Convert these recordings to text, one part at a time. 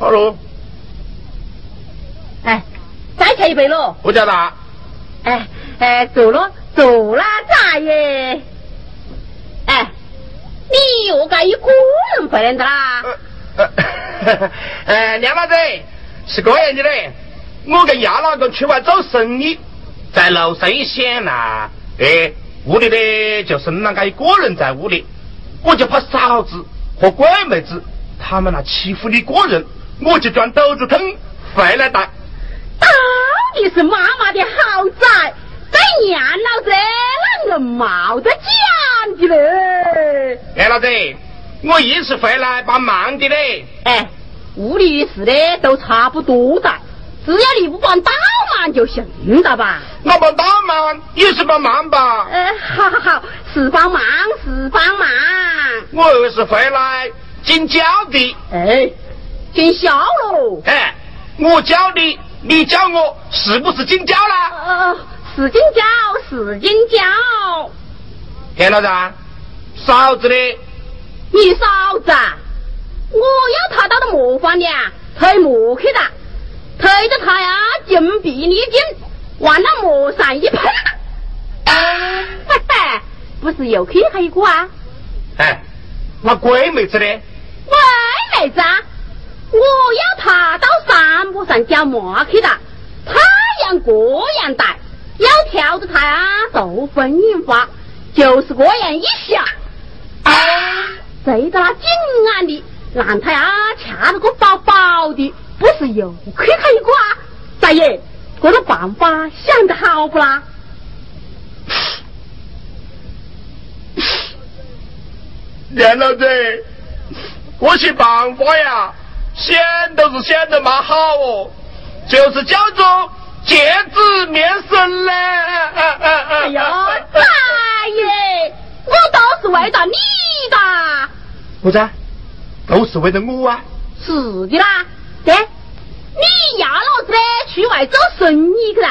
好喽，哎，再开一杯喽。不叫大，哎哎，走了走了，咋耶？哎，你又该一个人回来的啦？呃呃，呃，梁老子是这样的嘞，我跟亚老公去外做生意，在楼上一想呐，哎，屋里呢就剩那个一个人在屋里，我就怕嫂子和鬼妹子他们那欺负你个人，我就钻肚子坑回来打。到底是妈妈的好仔，在娘老子那个冒得讲的嘞。哎，老子，我一时回来帮忙的嘞。哎，屋里事呢都差不多的，只要你不帮倒忙就行了吧？我帮倒忙也是帮忙吧？呃，好好好，是帮忙是帮忙。我又是回来尽教的。哎，见笑喽。哎，我教你，你教我，是不是尽教啦？呃，是金教是金教，田老子，嫂子的，你嫂子啊，我要他到了磨坊里啊，推磨去的，推着他呀，金碧力尽，往那磨上一喷，嘿嘿，不是又去他一个啊？哎，那鬼妹子的，鬼，妹子啊，我要他到山坡上浇麻去的，太阳这样带，要挑着它啊受风引花，就是这样一下，对着那紧眼的，让他呀掐了个饱饱的，不是又亏他一个啊？大爷，这个办法想得好不啦？梁老子，这些办法呀，想都是想得蛮好哦，就是叫做见子面生嘞。哎哎呀，大爷，我都是为了你的。不是，都是为了我啊。是的啦，对，你要老子呢去外做生意去了，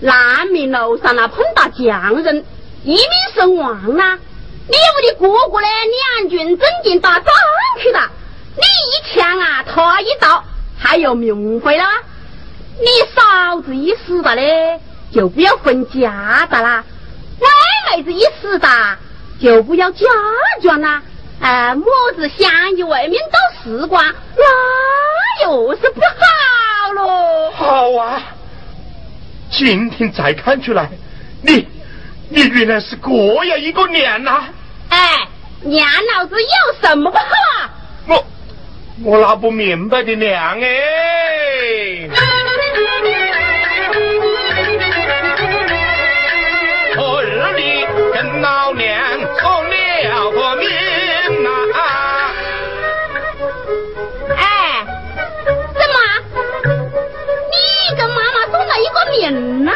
难免路上那碰到匠人，一命身亡啦。你屋的哥哥呢，两军阵前打仗去了，你一枪啊，他一刀，还有命回了。你嫂子一死了嘞，就不要分家的啦；歪妹子一死的，就不要家眷啦。哎，么子相依为命到时光，那又是不好喽。好啊，今天才看出来，你你原来是这样一个娘呐、哎，娘老子有什么不好啊？我我哪不明白的娘哎。昨日里跟老娘说了个命呐、哎，怎么？你跟妈妈送了一个命呐、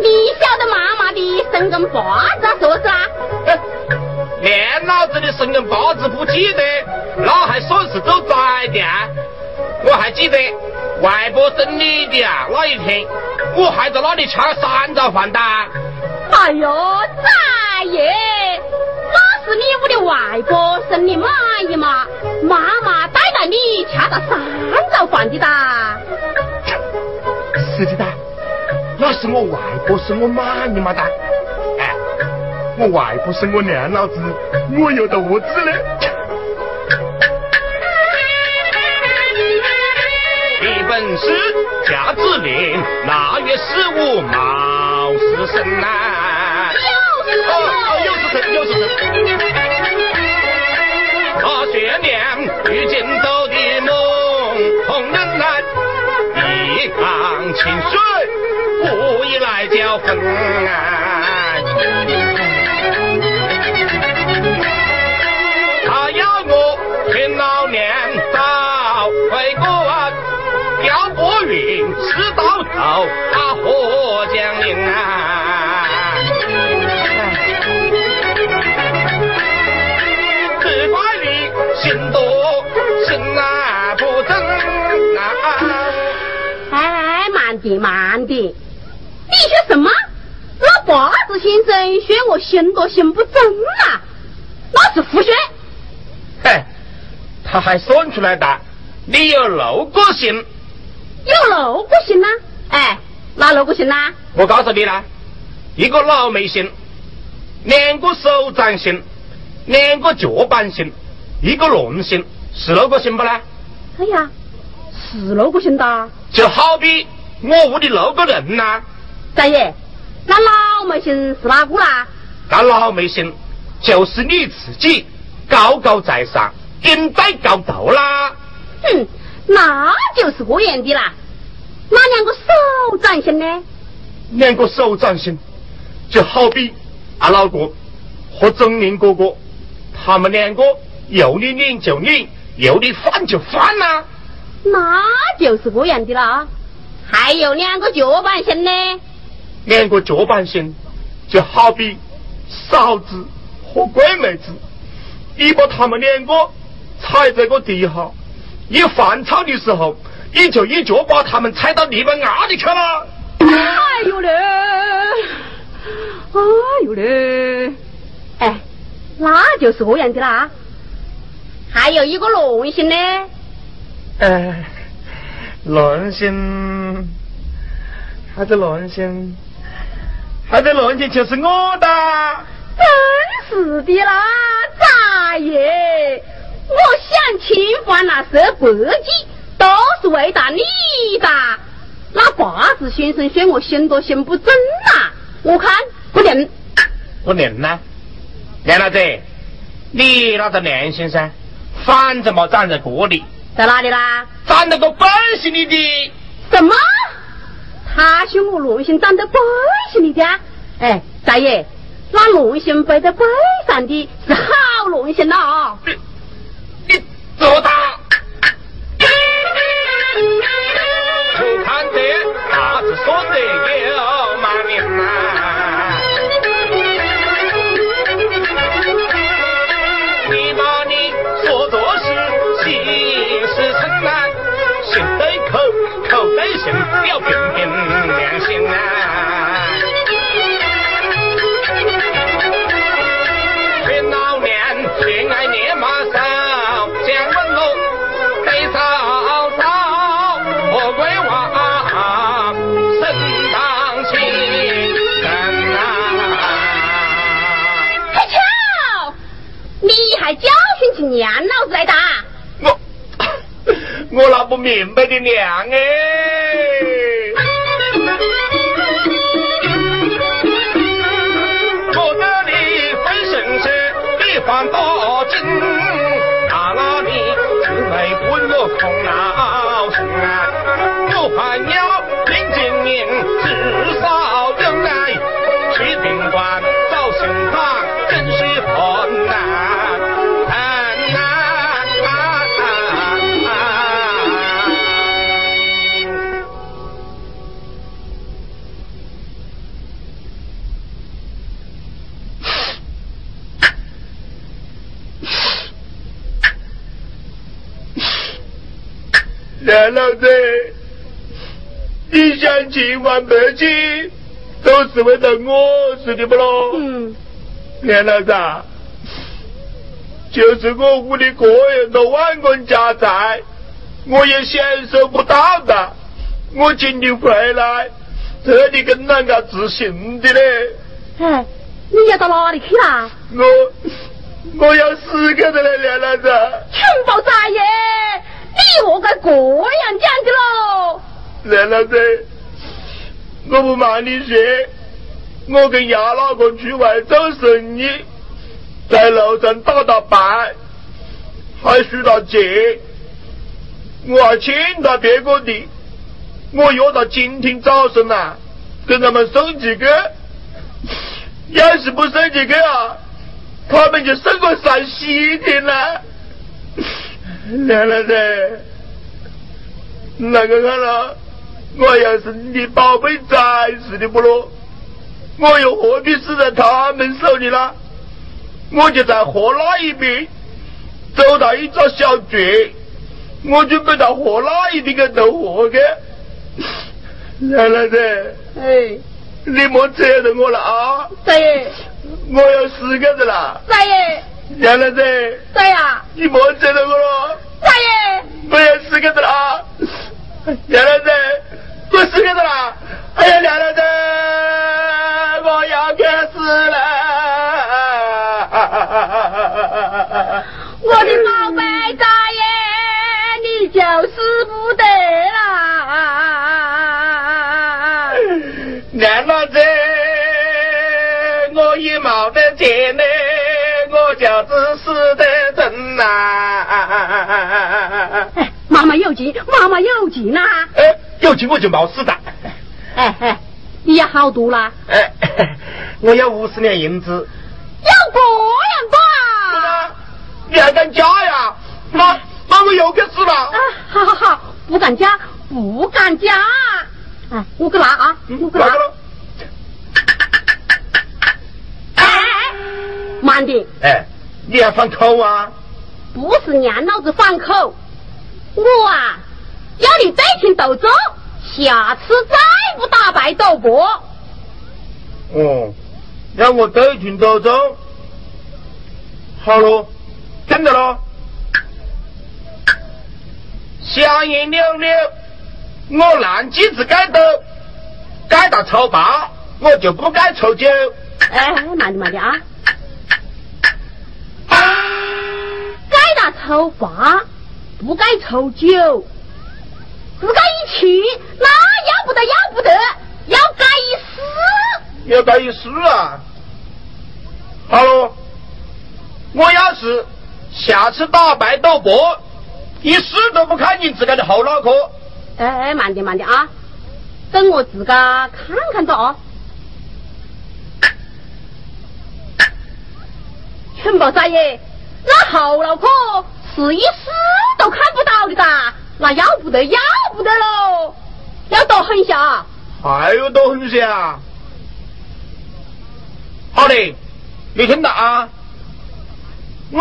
你晓得妈妈的生根八字啊，是不是啊？哎连老子的生根八字不记得，那还算是做宰的啊？我还记得外婆生你的啊那一天，我还在那里吃了三张饭的。哎呦，大爷，那是你屋的外婆生你妈姨妈？妈妈带着你吃了三早饭的哒。是的哒，那是我外婆生我妈姨妈哒。哎，我外婆生我娘老子，我有得何子呢？师贾之林，腊月十五卯时生啊。又是神，又是神，又是神。大雪娘与京斗的梦，红人来一方清水，故意来搅锋。他要我陪老娘早回宫。调拨云吃到头，他火将领啊？只怪你心多心啊不正啊！哎，慢点慢点，你说什么？老八子先生说我心多心不正啊？那是胡说。嘿，他还算出来的，你有六个姓，有六个姓呐？哎，哪六个姓呐？我告诉你啦，一个老眉心，两个手掌心，两个脚板心，一个龙心，是六个姓不啦？哎呀，是六个姓的。就好比我屋里六个人呐、大爷，那老梅姓是哪个啦？那老梅姓就是你自己高高在上，顶戴高头啦。哼，那就是这样的啦。那两个手掌心呢？两个手掌心，就好比阿老哥和钟林哥哥，他们两个有你领就领，有你翻就翻呐、那就是这样的啦。还有两个脚板心呢？两个脚板心，就好比嫂子和闺妹子，你把他们两个踩在个地下，一翻炒的时候，你就一脚把他们踩到泥巴伢里去了。哎呦嘞，哎呦嘞，哎，那就是这样的啦。还有一个乱姓呢？哎，乱姓，他的乱姓，他的乱姓就是我的。真是的啦，大爷，我想那些百计，都是为了你的。那八字先生说我心多心不正呐、我看不灵。不灵呢？梁老子，你那个良心噻，反正没长在这里，在哪里啦？长在个背心里的。什么？他说我乱心长在背心里的啊？哎，大爷，那乱心背在背上的是好乱心呐、你你做大！我看这大字说的有马名呐，你把你说做事心是诚啊，心对口，口对心，要凭凭良心啊。还教训起娘老子来打？我 我那不明白的娘哎。我这里分身是一番多情，到那里只为不落空劳心啊！我还要子，你想千万百计，都是为了我是的不咯？嗯，梁老子啊，就是我屋里个人的万贯家财，我也享受不到的。我今天回来，这里跟啷个自信的嘞？哎，你要到哪里去啦？我我要死给他了，梁老子。群宝大爷，你何该这样讲的喽？梁老子，我不瞒你说，我跟亚老公去外做生意，在路上打打牌，还输了钱，我还欠他别个的，我约到今天早上呐，跟他们送几个。要是不送几个啊，他们就送我上西天了。娘老子，那个看了，我要是你的宝贝崽似的不咯？我又何必死在他们手里呢？我就在河那一边走到一座小寨，我准备到河那一边去渡河去。奶奶的，哎，你莫扯着我了啊！大爷，我要死个子了。大爷，奶奶子，三爷，你莫扯着我了。大爷，我要死个子了啊！奶奶子，我死个子了！哎呀，奶奶子，我要去死了！我的宝贝大爷，你就是不得啦！得真呐！哎，妈妈有劲，妈妈有劲呐！哎，有劲我就冒死的。哎哎，你要好多啦？哎，我要五十两银子。要这样多啊？你还敢加呀？妈，妈我又该死了。啊，好好好，不敢加，不敢加。哎，我去拿啊，我去拿。哎，慢点。哎，你要放口啊？不是娘老子放口，我啊要你对群斗咒，下次再不打败斗博。哦，让我对天斗咒。好喽，真的喽。香烟溜溜，我烂鸡子改斗，改到抽八，我就不该抽九。哎，慢点慢点啊！抽八，不该抽九，不该一起，那要不得要不得，要改一四。要改一四啊！好喽，我要是下次打败赌博，一死都不看你自个的后脑壳。哎哎，慢点慢点啊！等我自个看看着啊。全宝大爷，那后脑壳是一丝都看不到的哒，那要不得要不得喽，要多狠下。还有多狠些啊！好的，你听到啊？我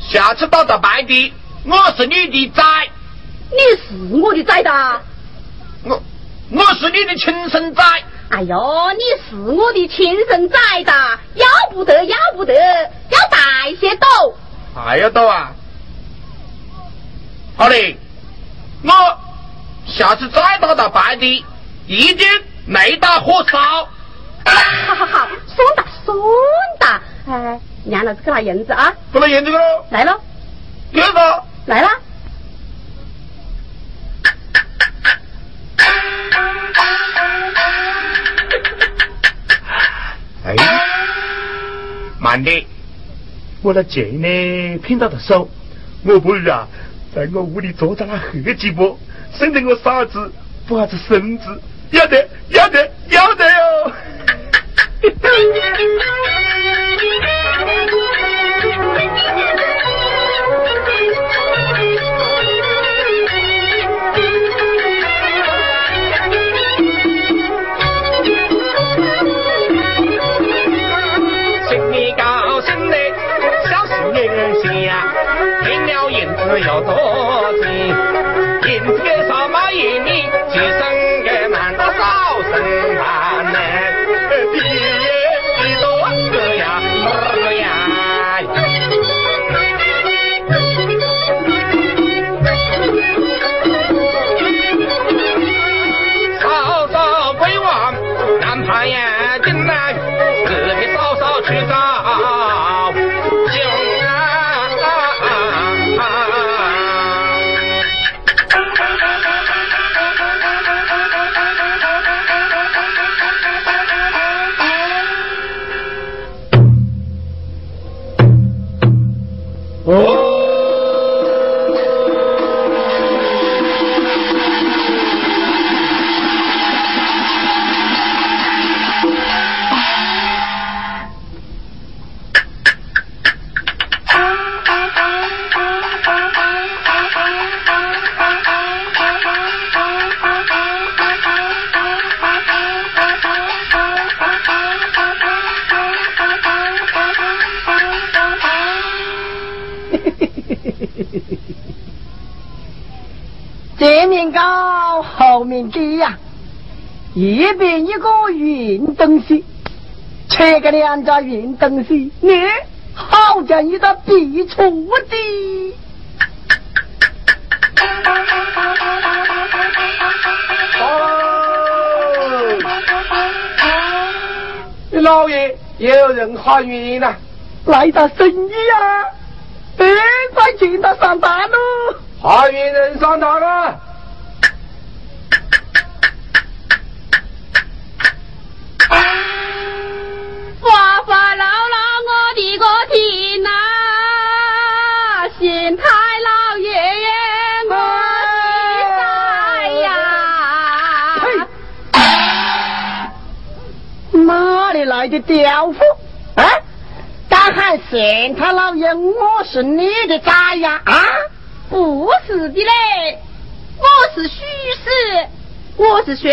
下次打到白的，我是你的崽。你是我的崽哒。我我是你的亲生崽。哎呦，你是我的亲生崽的，要不得要不得，要大些斗。还要斗啊？好的，我下次再打到白的，一定没打火烧。好好好，算哒算哒，哎，娘老子给拿银子啊！不拿银子喽？来喽，给个来啦！哎，慢点，我那钱呢？骗到的手，我不如啊，在我屋里坐在那喝几波，省得我傻子不啥子孙子，要得要得要得哟！前面高，后面低呀，一边一个运东西，切个两家运东西，你好像一个必出的。老爷，有人喊冤呐！来打生意啊！哎，快请他上班喽！喊冤人上当了！来的刁夫？啊！大喊县太老爷我是你的崽呀？啊！不是的嘞，我是许氏，我是说。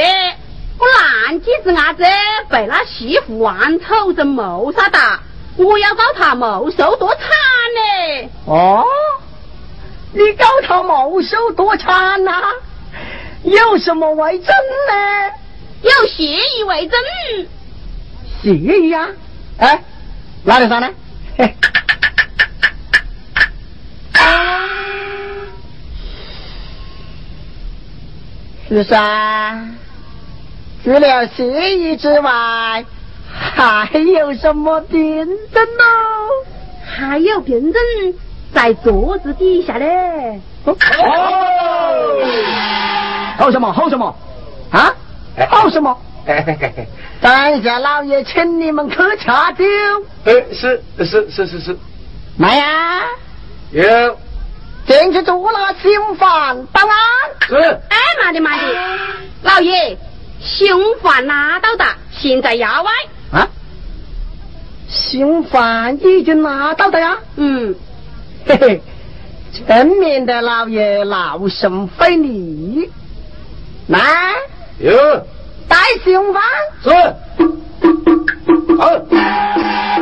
我烂几子伢子被那媳妇王丑人谋杀的，我要告他谋受夺产呢。哦，你告他谋受多惨呐？有什么为证呢？有协议为证。协议呀？哎，哪里上呢？是噻。除了协议之外，还有什么凭证呢？还有凭证在桌子底下嘞。哦，好什么？好什么？啊？好什么？等下老爷请你们去查酒。哎，是是是是是。来呀！有。进去捉了刑犯办案。是。哎，妈的妈的，老爷。刑犯拿到的，现在衙外。啊，刑犯已经拿到的呀。嗯，嘿嘿，前面的老爷劳神费力。来，有带凶犯。是。好。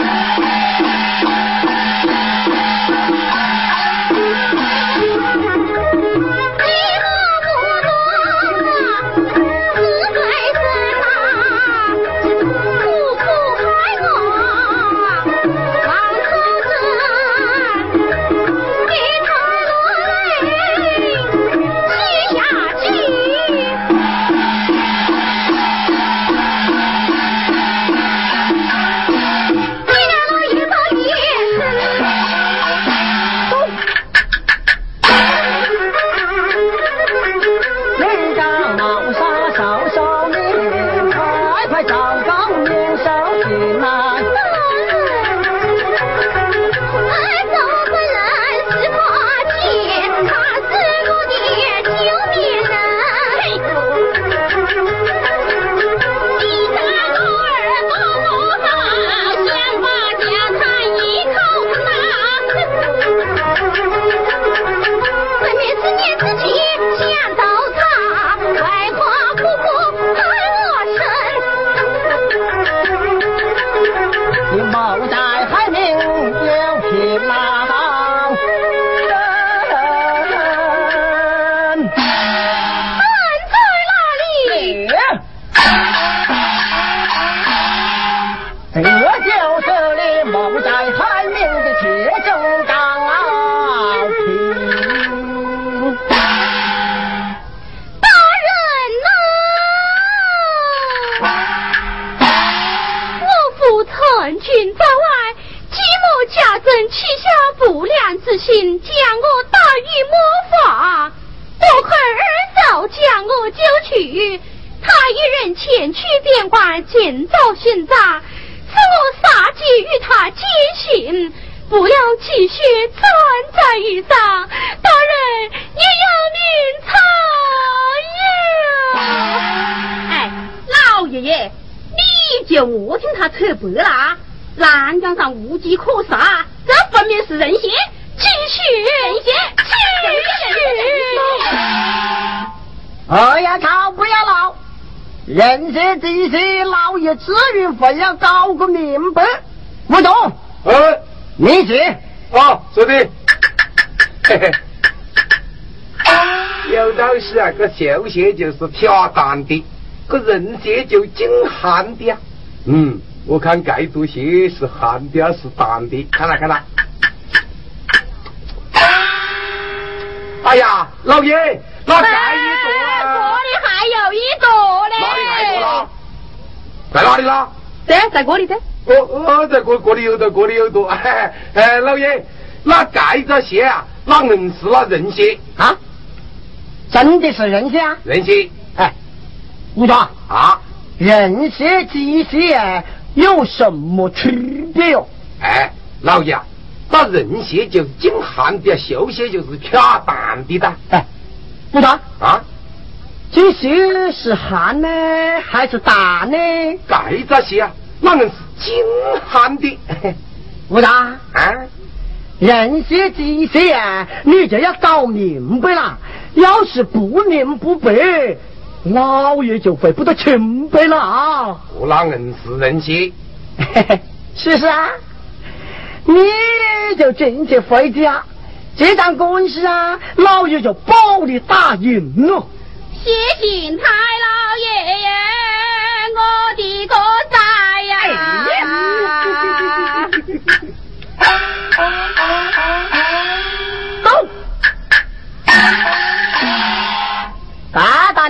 你就我听他扯白了，南江上无机可杀，这分明是人血，继续，人心，继续。哎呀，吵不要闹，人血这些老爷子女非要搞个明白？我懂。呃，你去。啊，是的。嘿嘿。有东西啊，个秀鞋就是挑担的。个人鞋就精寒的。嗯，我看该做鞋是寒的是淡的，看来看来。哎呀，老爷，那盖一朵这里还有一朵嘞。哪里还有了？在哪里啦？在在这里的。哦哦，在这这里有的，这里有朵。哎，老爷，那盖着鞋啊，那硬是那人鞋啊？真的是人鞋啊？人鞋。哎，吴庄啊，人血、机鞋有什么区别哟？哎，老爷，那人血就是精悍的，绣鞋就是恰蛋的的。哎，吴庄啊，这血是寒呢还是担呢？盖着鞋啊，那人是精悍的。武大啊。人些机些啊，你就要搞明白了。要是不明不白，老爷就回不得清白了啊！我那硬是人心，是 是啊，你就进去回家，这场官司啊，老爷就保你打赢了。谢谢太老爷爷，我的个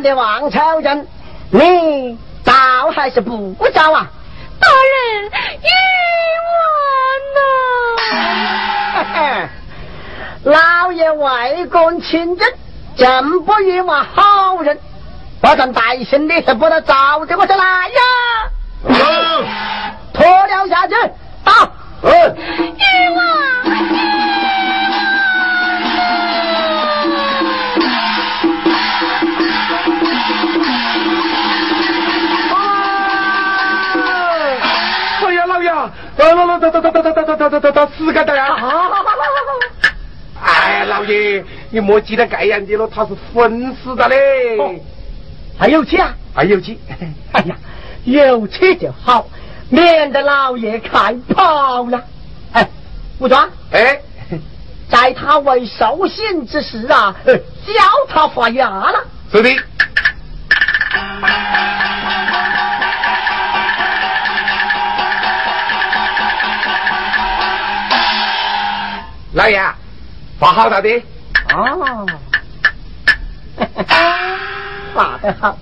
的王朝人，你招还是不招啊？大人冤枉呐！老爷外公亲征，真不冤枉好人。我咱带信的不得招着我就来呀！脱了下去，打！冤枉！老老老，打打打打打打打打打打死个的呀！哎，老爷，你莫记得这样的了，他是昏死的嘞。还有气啊？还有气？哎呀，有气就好。免得老爷开跑了。哎，武庄，哎，在他为寿星之时啊，教他发芽了。是的。老爷，发好了的。哦，发得好，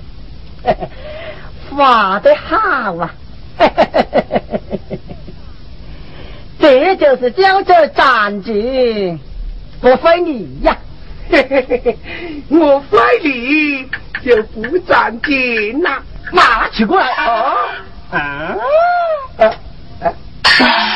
发得好啊！这就是叫做战绩，不费力呀！我费力就不长进呐，拿起过来啊啊啊啊！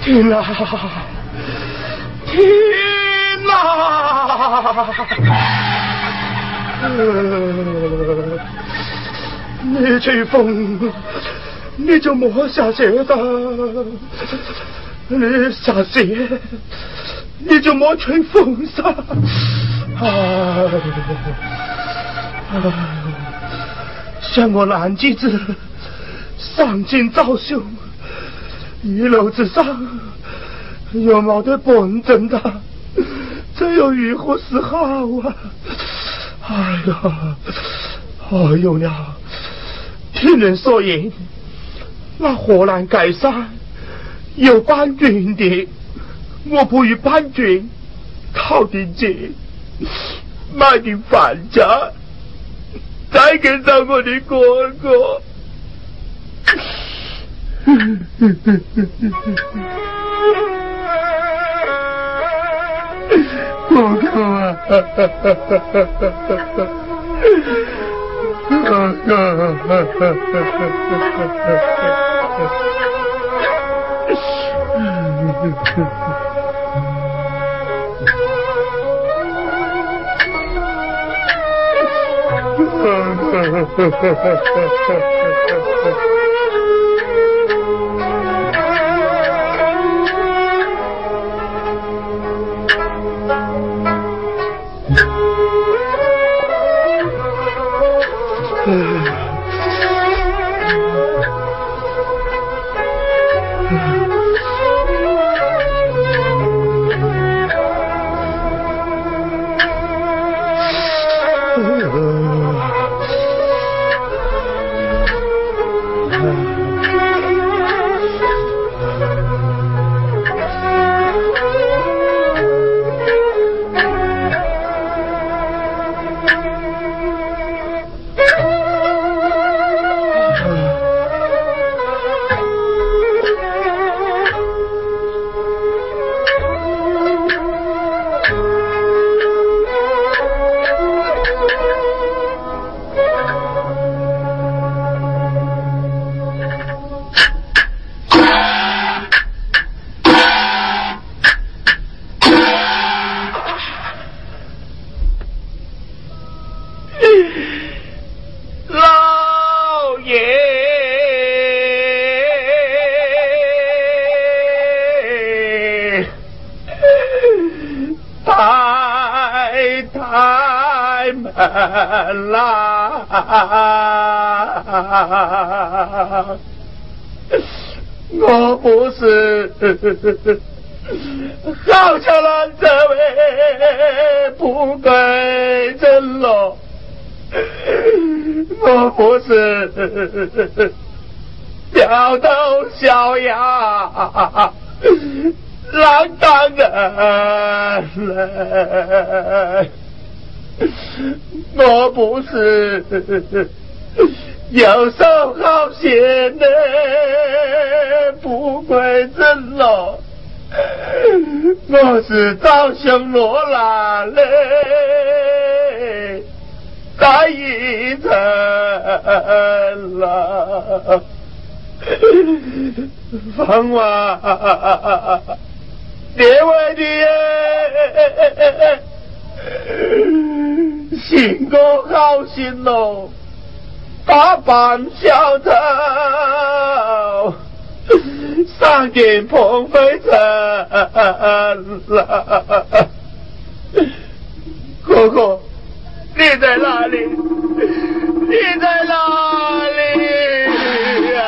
天哪！天哪！你吹风，你就莫下雪的；你下雪，你就莫吹风噻。哎，像我男几子，上进早秀。一楼之上又没得本真的，这又如何是好啊？哎呀，哎呦娘！听人说言，那河南盖山有搬运的，我不与搬运，讨点钱，买点饭家，再给上我的哥哥。哥哥啊，哥哥。Oh, 开门啦！我不是好像了这位不归真喽，我不是掉头小鸭。浪荡人嘞，我不是游手好闲的不归真咯，我是早上落来嘞，在一层了，放我。列位的，心哥好心喽，打扮小偷，上进碰飞尘了。哥哥，你在哪里？你在哪里呀？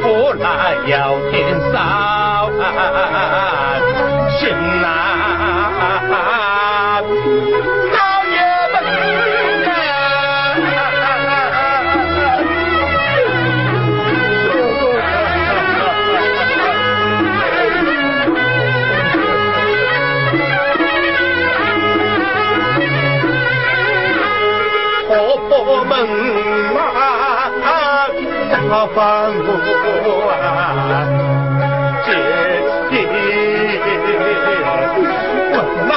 不来要天扫心啊。放不完，这一问呐，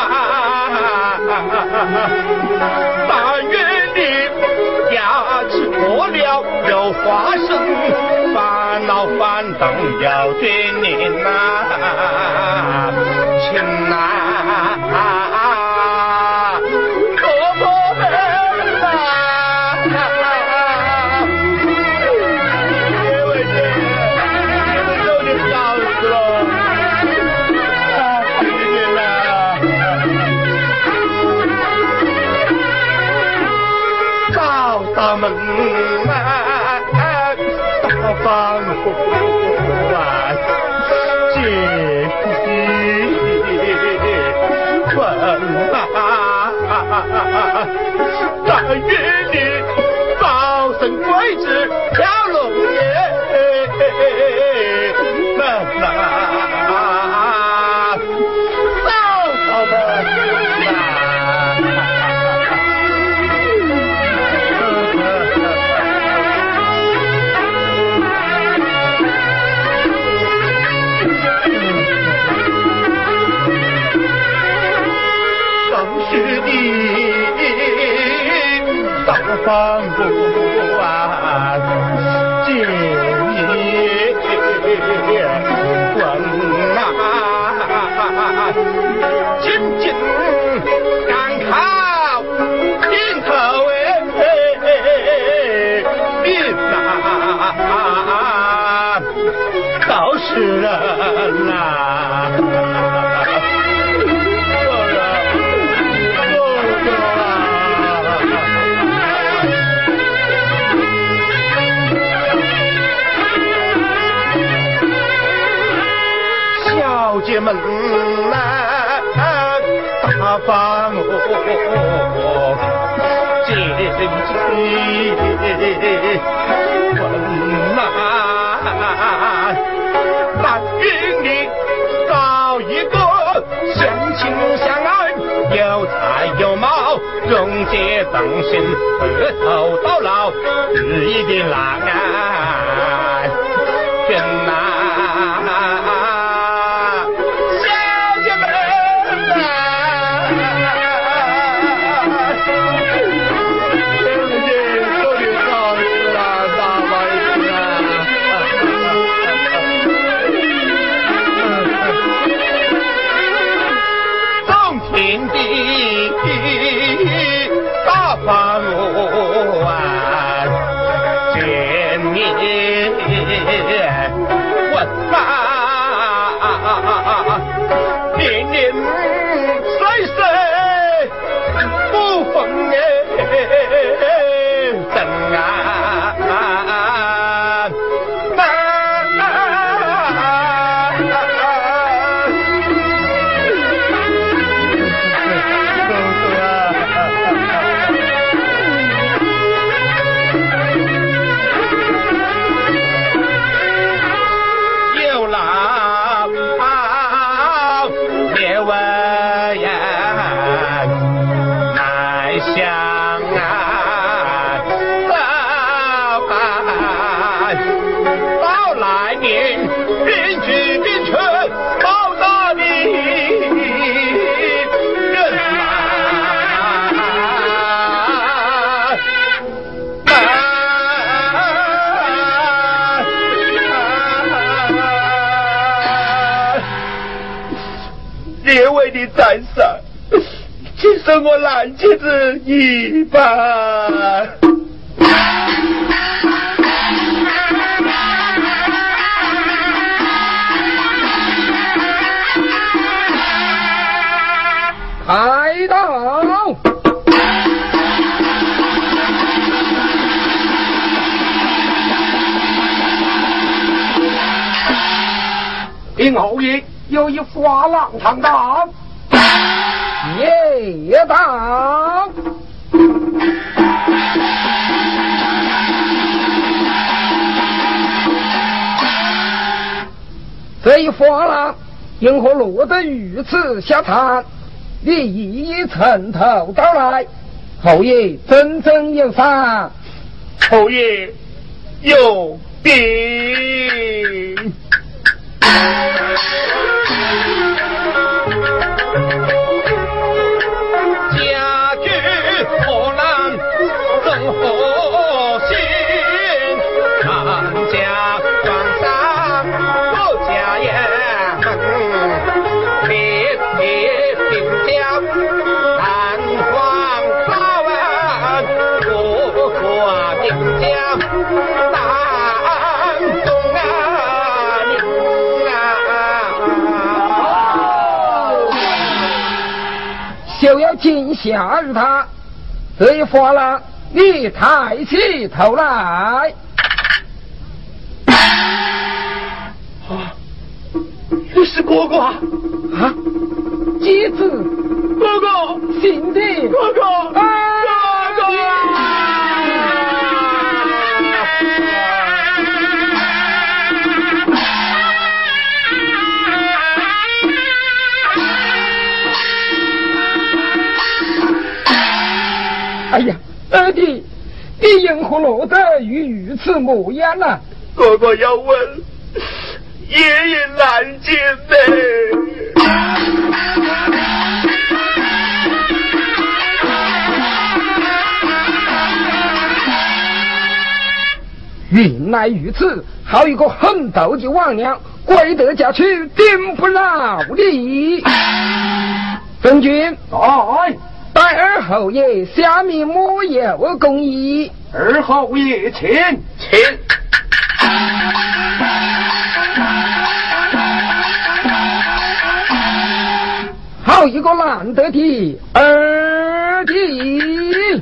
大院里牙齿破了有花生，烦恼烦恼要对你呐，亲呐。在雨里，早生贵子跳龙叶，Pampa. 大方。哦，姐姐问呐，但愿你找一个相亲相爱、有才有貌、忠节正心、白头到老、日意的郎在上，请受我兰姐子一拜。开道，林侯爷有一花郎唱道。夜当，这一花郎因何落得如此下场？你一一从头道来，侯爷真正有赏，侯爷有病。Thank you. 就要惊吓于他，这一发了，你抬起头来。啊，你是哥哥啊？啊，妻子，哥哥，兄弟，哥哥，哥哥。哎呀，二弟，你因何落得与如此模样呢？哥哥要问，爷爷难见呢。原来如此，好一个狠毒的王娘，怪得家去，颠不牢你。本军，哎。待二侯爷下面莫有公义。二侯爷请，请。好一个难得的二弟。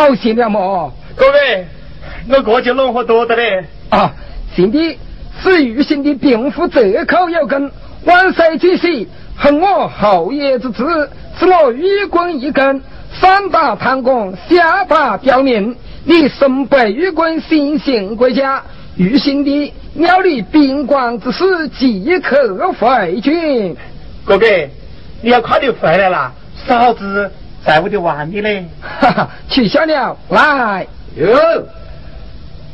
好些了么？各位，我过去弄活多的嘞。啊，兄弟，是玉兴的病夫这口有根，万岁之喜，恨我后爷之子，赐我愚公一根，上打贪官，下打刁民。你身背玉棍，新兴国家，玉兴的料理兵官之事，即刻回去。哥哥，你要快点回来了，嫂子。在我的碗里嘞，哈哈，取消了，来，哟，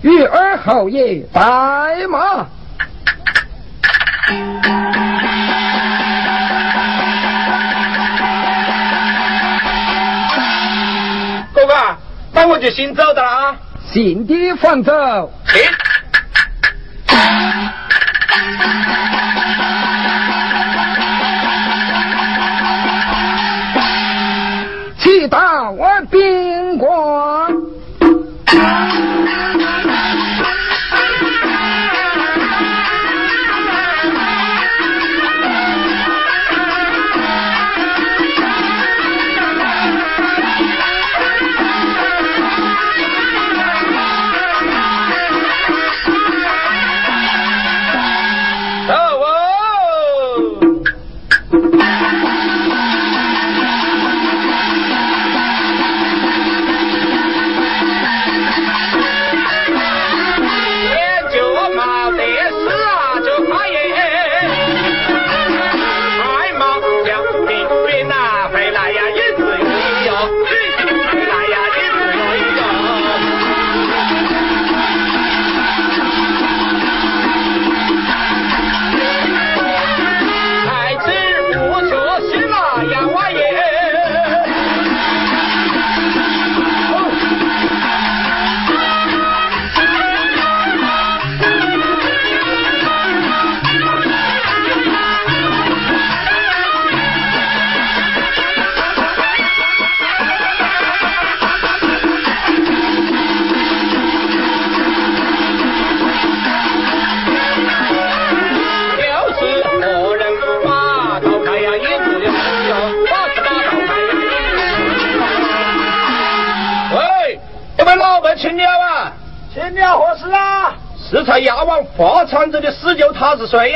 与二侯爷白马。哥哥，那我就先走的啦，行的放走。大往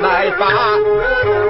来吧。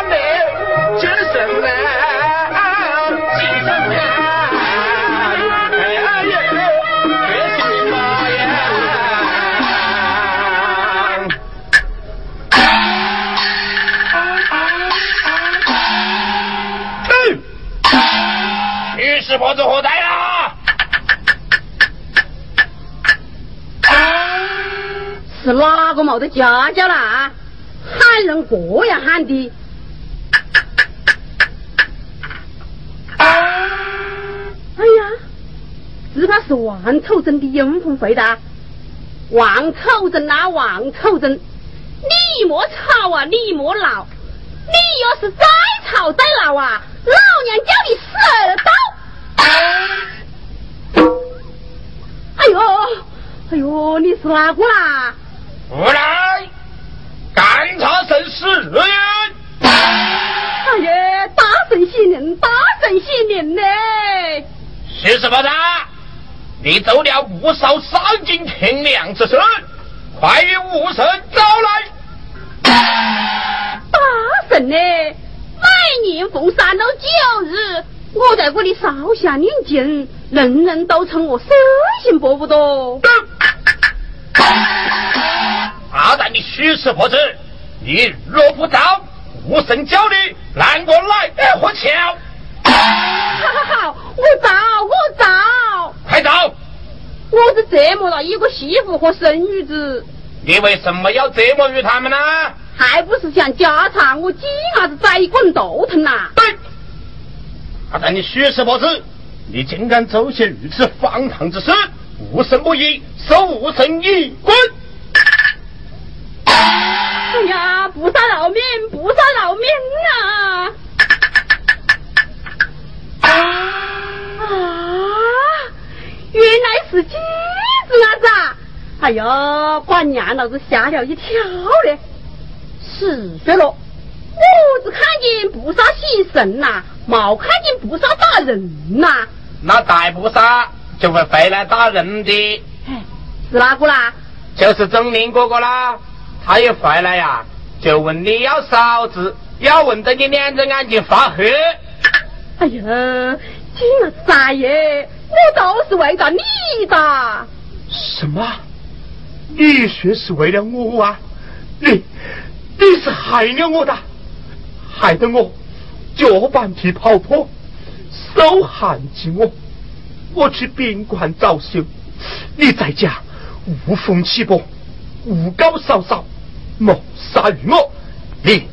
是哪个没得家教啦？喊人这样喊的。哎呀，只怕是王丑珍的阴魂回答。王丑珍啊，王丑珍，你莫吵啊，你莫闹。你要是再吵再闹啊，老娘叫你死二刀！哎呦，哎呦，你是哪个啦？无来，干茶神死人。哎呀，大圣心灵，大圣心灵呢？徐师伯子，你走了五少三斤天亮之时，快与武神招来。大圣呢？每年逢三六九日，我在这里烧香念经，人人都称我神行伯父多。阿蛋你虚实不知，你若不招，无神教你难过来何巧？好好好，我招我招，快招！我是折磨了一个媳妇和孙女子。你为什么要折磨于他们呢？还不是想家产，我鸡伢子栽一滚头疼呐！对，阿蛋你虚实不知，你竟敢做些如此荒唐之事，无神不依，受无神一滚！哎呀，菩萨饶命，菩萨饶命啊！啊，原来是鸡子啊子！哎呀，把娘老子吓了一跳嘞！是的了，我只看见菩萨显神呐，没看见菩萨打人呐。那大菩萨就会回来打人的。是哪个啦？就是钟林哥哥啦，他一回来呀，就问你要嫂子，要问得你两只眼睛发黑。哎呀，金儿三爷，我都是为了你的。什么？你说是为了我啊？你你是害了我的，害得我脚板皮跑破，手焊起我，我去宾馆找休，你在家无风起波，诬告嫂嫂，谋杀于我，你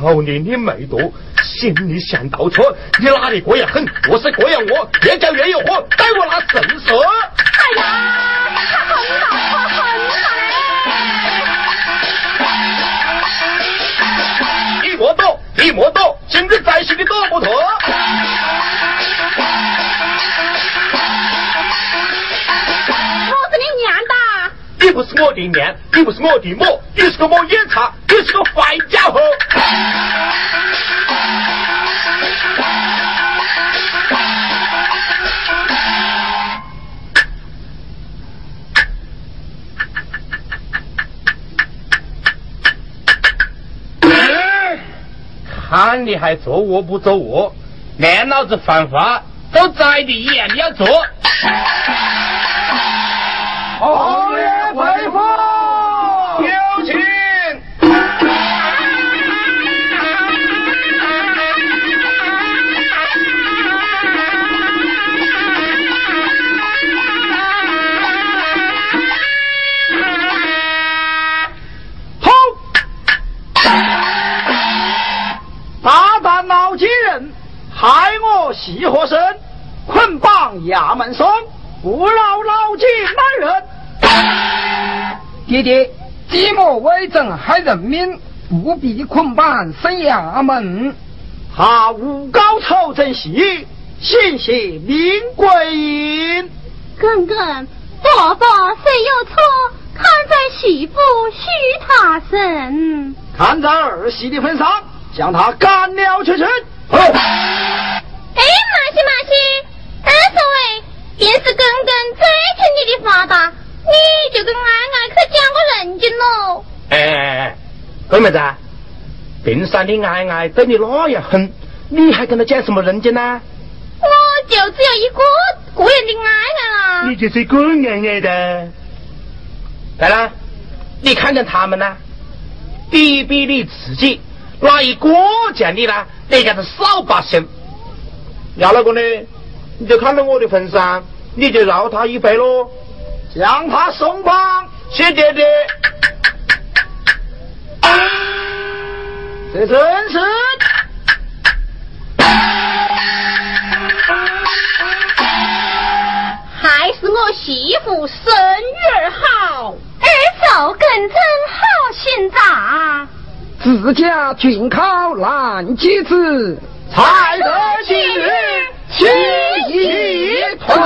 口令你没多，心里想倒车，你哪里过也狠，我是过样我，越叫越有火，待我拿圣色。哎呀，他很好，他很好嘞！你莫躲，你莫躲，今日在心里躲不脱。不是我的面，你不是我的母，你是个摸眼叉，你是个坏家伙。看你还做卧不做卧，连老子犯法都宰你一样，你要做。好胆老奸人，害我喜和身，捆绑衙门松。不饶老奸男人！爹爹，寂寞为政害人民，不必捆绑生衙门。他诬告朝政戏，信息名归阴。哥哥，爸爸虽有错，看在媳妇许他身，看在儿媳的份上，将他干了出去。哎，马西马西，二所谓。便是公公最听你的话的，你就跟爱爱去讲个人情喽。哎哎哎，哥妹子，冰山的爱爱对你那样狠，你还跟他讲什么人情呢？我就只有一个个人的爱爱啦。你就是个爱爱的。来了，你看看他们呢，比比你自己，哪一个像你呢？那个是扫把星。要那个呢？你就看到我的份上，你就饶他一回喽，让他松绑，谢爹爹。这真是，还是我媳妇生女儿好，儿嫂更真好心肠。自家俊靠兰妻子才得今日心一破